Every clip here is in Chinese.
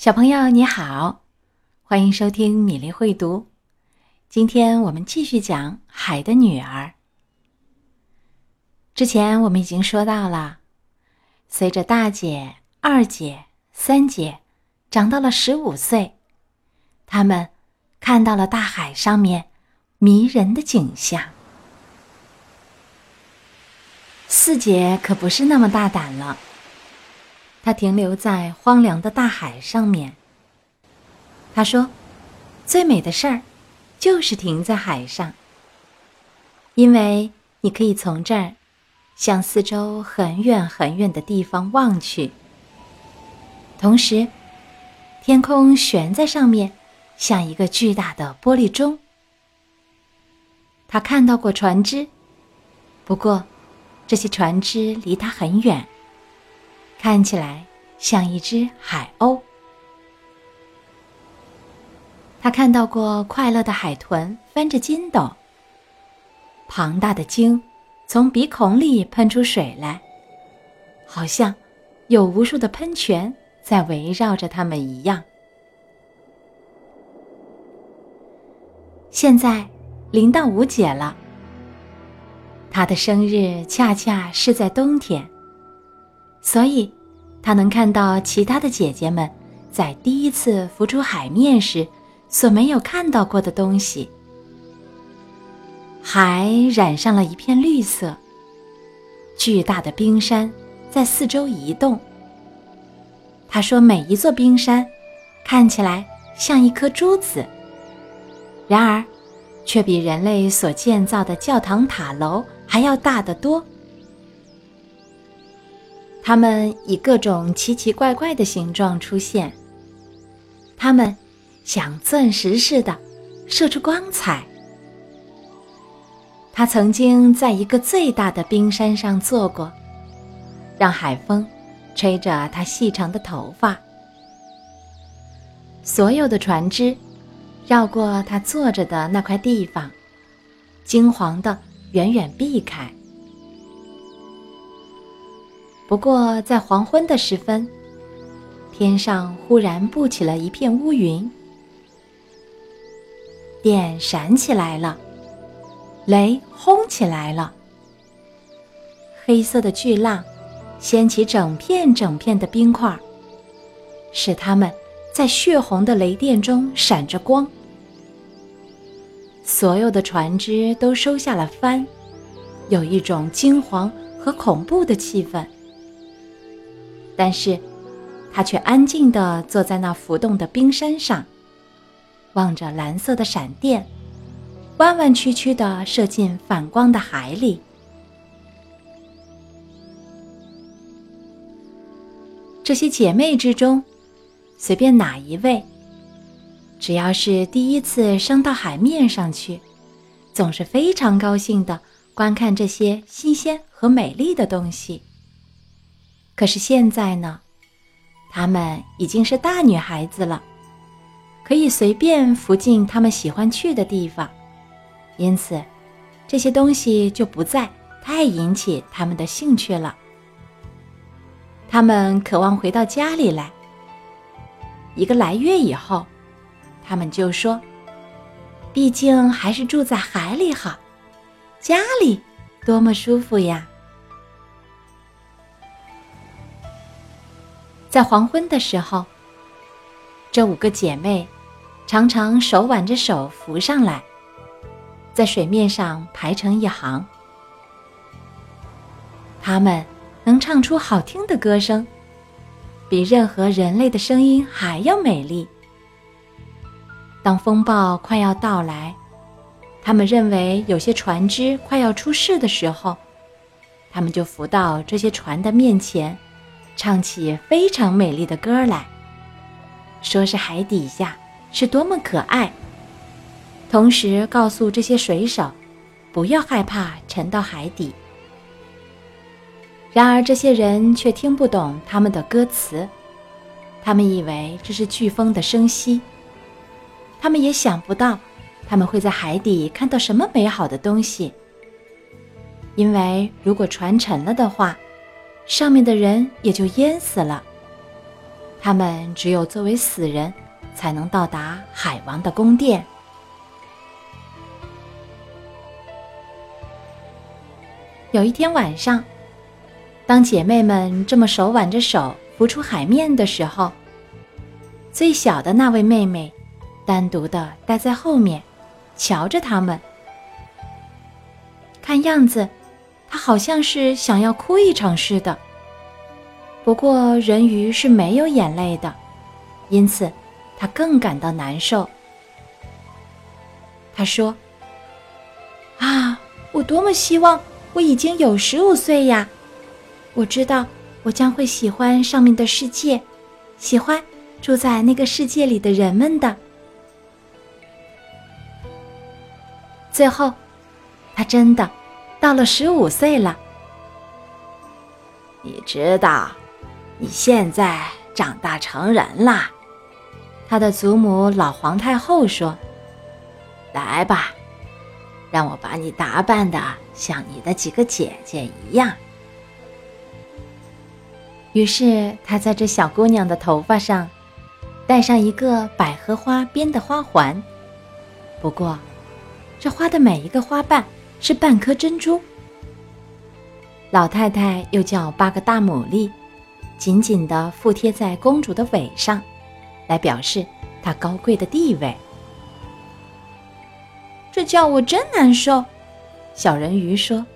小朋友你好，欢迎收听米粒会读。今天我们继续讲《海的女儿》。之前我们已经说到了，随着大姐、二姐、三姐长到了十五岁，她们看到了大海上面迷人的景象。四姐可不是那么大胆了。他停留在荒凉的大海上面。他说：“最美的事儿，就是停在海上，因为你可以从这儿，向四周很远很远的地方望去。同时，天空悬在上面，像一个巨大的玻璃钟。他看到过船只，不过，这些船只离他很远。”看起来像一只海鸥。他看到过快乐的海豚翻着筋斗，庞大的鲸从鼻孔里喷出水来，好像有无数的喷泉在围绕着它们一样。现在临到五姐了，他的生日恰恰是在冬天。所以，他能看到其他的姐姐们在第一次浮出海面时所没有看到过的东西。海染上了一片绿色，巨大的冰山在四周移动。他说：“每一座冰山看起来像一颗珠子，然而，却比人类所建造的教堂塔楼还要大得多。”它们以各种奇奇怪怪的形状出现。它们像钻石似的射出光彩。他曾经在一个最大的冰山上坐过，让海风吹着他细长的头发。所有的船只绕过他坐着的那块地方，惊惶的远远避开。不过，在黄昏的时分，天上忽然布起了一片乌云，电闪起来了，雷轰起来了，黑色的巨浪掀起整片整片的冰块，使它们在血红的雷电中闪着光。所有的船只都收下了帆，有一种惊惶和恐怖的气氛。但是，他却安静地坐在那浮动的冰山上，望着蓝色的闪电，弯弯曲曲地射进反光的海里。这些姐妹之中，随便哪一位，只要是第一次升到海面上去，总是非常高兴地观看这些新鲜和美丽的东西。可是现在呢，她们已经是大女孩子了，可以随便扶进她们喜欢去的地方，因此，这些东西就不再太引起他们的兴趣了。他们渴望回到家里来。一个来月以后，他们就说：“毕竟还是住在海里好，家里多么舒服呀！”在黄昏的时候，这五个姐妹常常手挽着手浮上来，在水面上排成一行。她们能唱出好听的歌声，比任何人类的声音还要美丽。当风暴快要到来，他们认为有些船只快要出事的时候，他们就浮到这些船的面前。唱起非常美丽的歌来，说是海底下是多么可爱，同时告诉这些水手不要害怕沉到海底。然而这些人却听不懂他们的歌词，他们以为这是飓风的声息，他们也想不到他们会在海底看到什么美好的东西，因为如果船沉了的话。上面的人也就淹死了。他们只有作为死人，才能到达海王的宫殿。有一天晚上，当姐妹们这么手挽着手浮出海面的时候，最小的那位妹妹单独的待在后面，瞧着他们。看样子，他好像是想要哭一场似的。不过人鱼是没有眼泪的，因此他更感到难受。他说：“啊，我多么希望！”我已经有十五岁呀，我知道我将会喜欢上面的世界，喜欢住在那个世界里的人们的。最后，他真的到了十五岁了。你知道，你现在长大成人了。他的祖母老皇太后说：“来吧。”让我把你打扮的像你的几个姐姐一样。于是他在这小姑娘的头发上戴上一个百合花编的花环。不过，这花的每一个花瓣是半颗珍珠。老太太又叫八个大牡蛎，紧紧地附贴在公主的尾上，来表示她高贵的地位。这叫我真难受，小人鱼说：“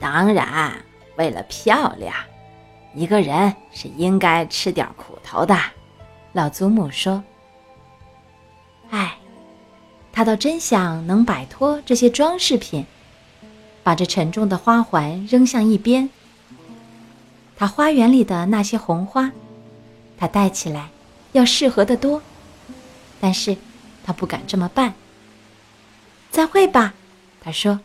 当然，为了漂亮，一个人是应该吃点苦头的。”老祖母说：“哎，他倒真想能摆脱这些装饰品，把这沉重的花环扔向一边。他花园里的那些红花，他戴起来要适合得多，但是他不敢这么办。”再会吧，他说。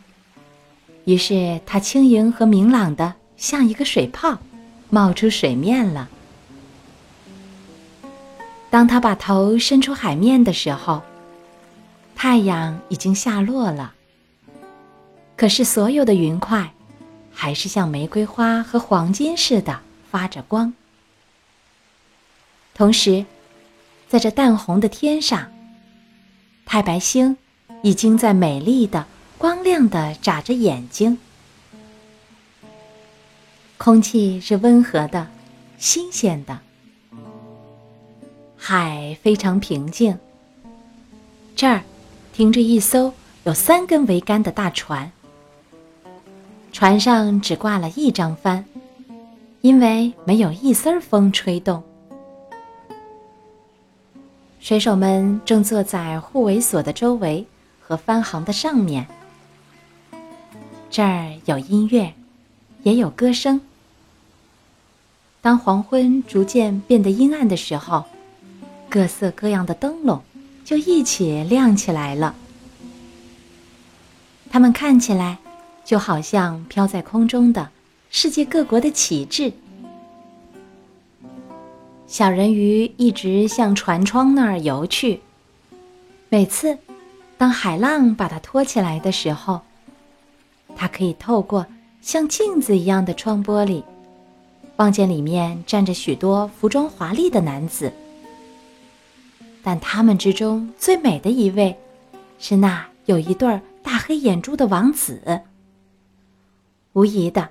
于是他轻盈和明朗的，像一个水泡，冒出水面了。当他把头伸出海面的时候，太阳已经下落了。可是所有的云块，还是像玫瑰花和黄金似的发着光。同时，在这淡红的天上，太白星。已经在美丽的、光亮的眨着眼睛。空气是温和的、新鲜的，海非常平静。这儿停着一艘有三根桅杆的大船，船上只挂了一张帆，因为没有一丝风吹动。水手们正坐在护卫所的周围。和帆航的上面，这儿有音乐，也有歌声。当黄昏逐渐变得阴暗的时候，各色各样的灯笼就一起亮起来了。它们看起来就好像飘在空中的世界各国的旗帜。小人鱼一直向船窗那儿游去，每次。当海浪把它托起来的时候，它可以透过像镜子一样的窗玻璃，望见里面站着许多服装华丽的男子。但他们之中最美的一位，是那有一对大黑眼珠的王子。无疑的，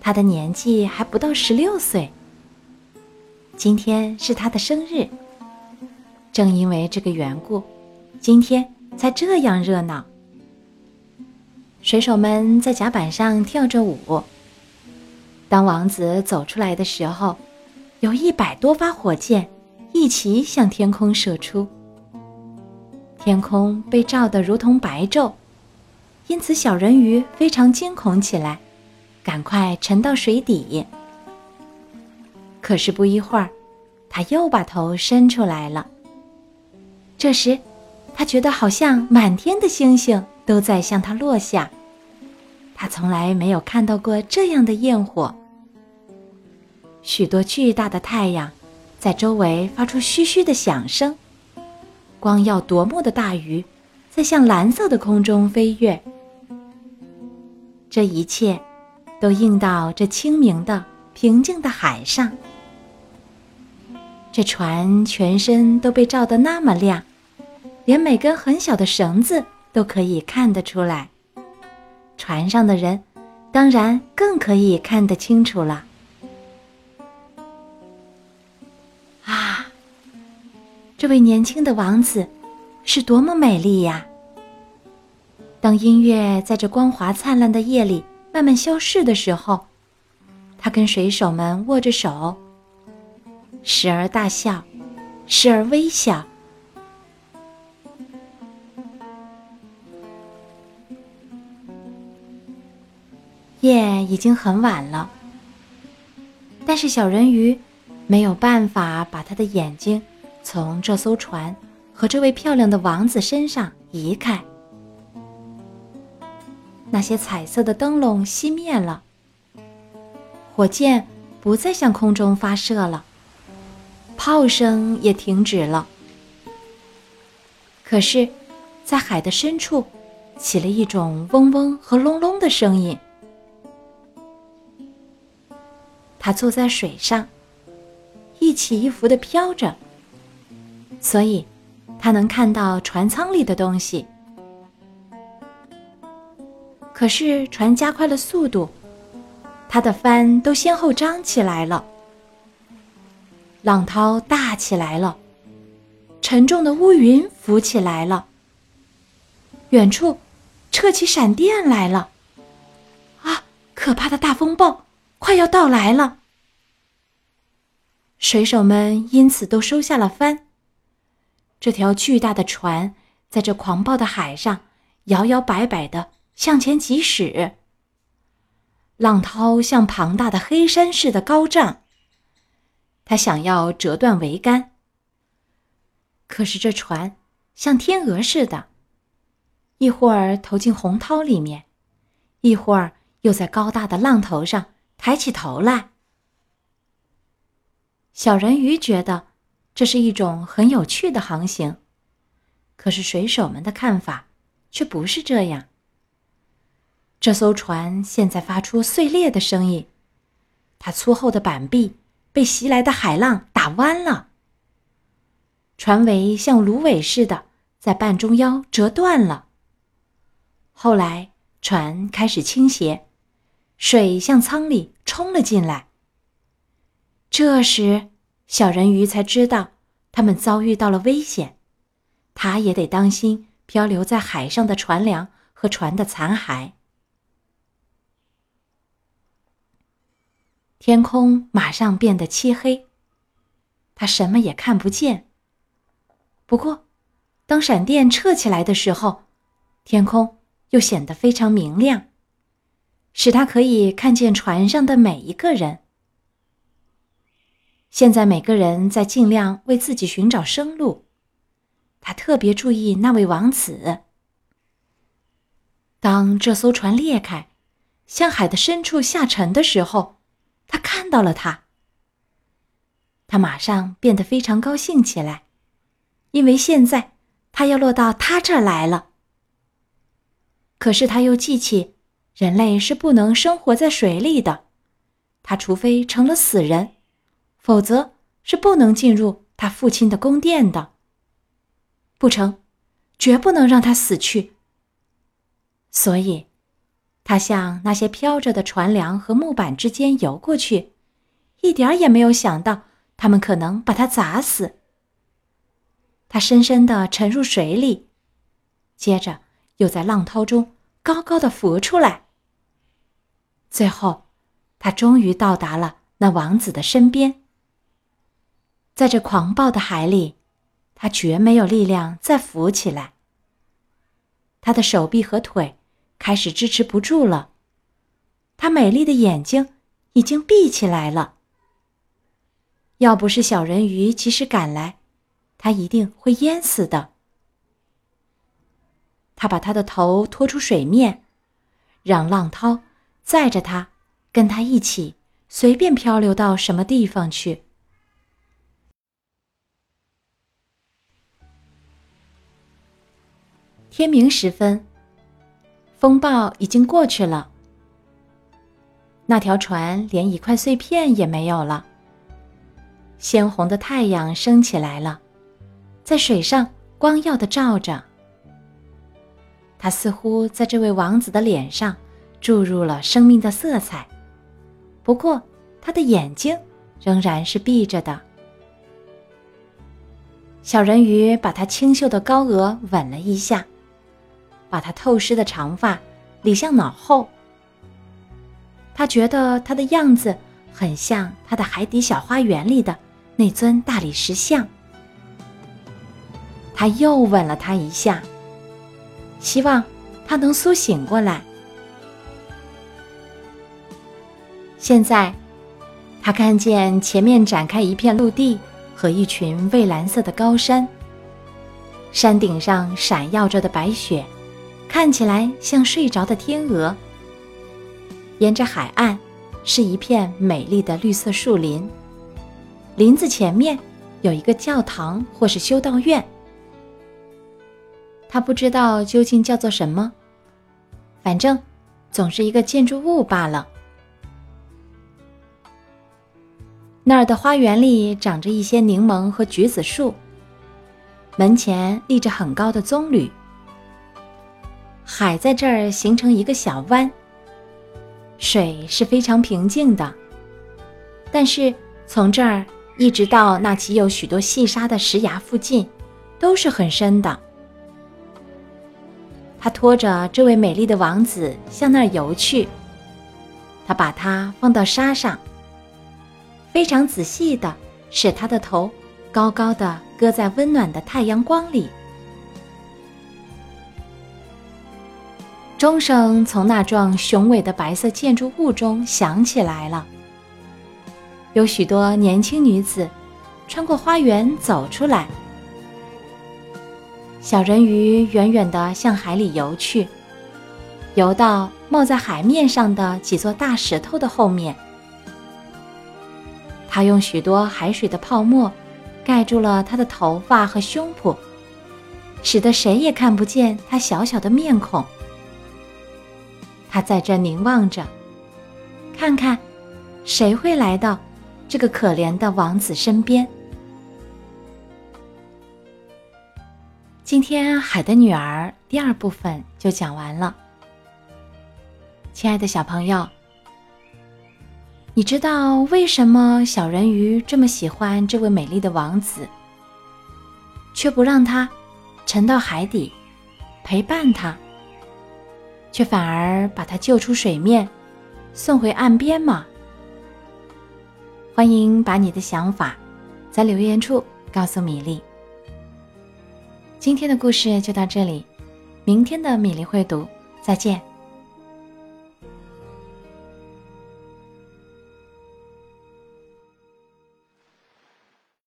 他的年纪还不到十六岁。今天是他的生日。正因为这个缘故，今天。才这样热闹。水手们在甲板上跳着舞。当王子走出来的时候，有一百多发火箭一起向天空射出。天空被照得如同白昼，因此小人鱼非常惊恐起来，赶快沉到水底。可是不一会儿，他又把头伸出来了。这时。他觉得好像满天的星星都在向他落下，他从来没有看到过这样的焰火。许多巨大的太阳在周围发出嘘嘘的响声，光耀夺目的大鱼在向蓝色的空中飞跃。这一切都映到这清明的、平静的海上。这船全身都被照得那么亮，连每根很小的绳子都可以看得出来。船上的人当然更可以看得清楚了。这位年轻的王子是多么美丽呀！当音乐在这光华灿烂的夜里慢慢消逝的时候，他跟水手们握着手，时而大笑，时而微笑。夜已经很晚了，但是小人鱼没有办法把他的眼睛从这艘船和这位漂亮的王子身上移开。那些彩色的灯笼熄灭了，火箭不再向空中发射了，炮声也停止了。可是，在海的深处，起了一种嗡嗡和隆隆的声音。他坐在水上，一起一伏的飘着，所以他能看到船舱里的东西。可是船加快了速度，它的帆都先后张起来了，浪涛大起来了，沉重的乌云浮起来了，远处撤起闪电来了，啊，可怕的大风暴！快要到来了，水手们因此都收下了帆。这条巨大的船在这狂暴的海上摇摇摆摆的向前疾驶，浪涛像庞大的黑山似的高涨。他想要折断桅杆，可是这船像天鹅似的，一会儿投进洪涛里面，一会儿又在高大的浪头上。抬起头来，小人鱼觉得这是一种很有趣的航行，可是水手们的看法却不是这样。这艘船现在发出碎裂的声音，它粗厚的板壁被袭来的海浪打弯了，船尾像芦苇似的在半中央折断了。后来船开始倾斜。水向舱里冲了进来。这时，小人鱼才知道他们遭遇到了危险，他也得当心漂流在海上的船梁和船的残骸。天空马上变得漆黑，他什么也看不见。不过，当闪电撤起来的时候，天空又显得非常明亮。使他可以看见船上的每一个人。现在每个人在尽量为自己寻找生路。他特别注意那位王子。当这艘船裂开，向海的深处下沉的时候，他看到了他。他马上变得非常高兴起来，因为现在他要落到他这儿来了。可是他又记起。人类是不能生活在水里的，他除非成了死人，否则是不能进入他父亲的宫殿的。不成，绝不能让他死去。所以，他向那些飘着的船梁和木板之间游过去，一点也没有想到他们可能把他砸死。他深深地沉入水里，接着又在浪涛中高高的浮出来。最后，他终于到达了那王子的身边。在这狂暴的海里，他绝没有力量再浮起来。他的手臂和腿开始支持不住了，他美丽的眼睛已经闭起来了。要不是小人鱼及时赶来，他一定会淹死的。他把他的头拖出水面，让浪涛。载着他，跟他一起随便漂流到什么地方去。天明时分，风暴已经过去了，那条船连一块碎片也没有了。鲜红的太阳升起来了，在水上光耀的照着。它似乎在这位王子的脸上注入了生命的色彩。不过，他的眼睛仍然是闭着的。小人鱼把他清秀的高额吻了一下，把他透湿的长发理向脑后。他觉得他的样子很像他的海底小花园里的那尊大理石像。他又吻了他一下，希望他能苏醒过来。现在，他看见前面展开一片陆地和一群蔚蓝色的高山。山顶上闪耀着的白雪，看起来像睡着的天鹅。沿着海岸，是一片美丽的绿色树林。林子前面有一个教堂或是修道院，他不知道究竟叫做什么，反正总是一个建筑物罢了。那儿的花园里长着一些柠檬和橘子树，门前立着很高的棕榈。海在这儿形成一个小湾，水是非常平静的，但是从这儿一直到那起有许多细沙的石崖附近，都是很深的。他拖着这位美丽的王子向那儿游去，他把它放到沙上。非常仔细的使他的头高高的搁在温暖的太阳光里。钟声从那幢雄伟的白色建筑物中响起来了。有许多年轻女子穿过花园走出来。小人鱼远远地向海里游去，游到冒在海面上的几座大石头的后面。他用许多海水的泡沫盖住了他的头发和胸脯，使得谁也看不见他小小的面孔。他在这凝望着，看看谁会来到这个可怜的王子身边。今天《海的女儿》第二部分就讲完了，亲爱的小朋友。你知道为什么小人鱼这么喜欢这位美丽的王子，却不让他沉到海底陪伴他，却反而把他救出水面，送回岸边吗？欢迎把你的想法在留言处告诉米粒。今天的故事就到这里，明天的米粒会读，再见。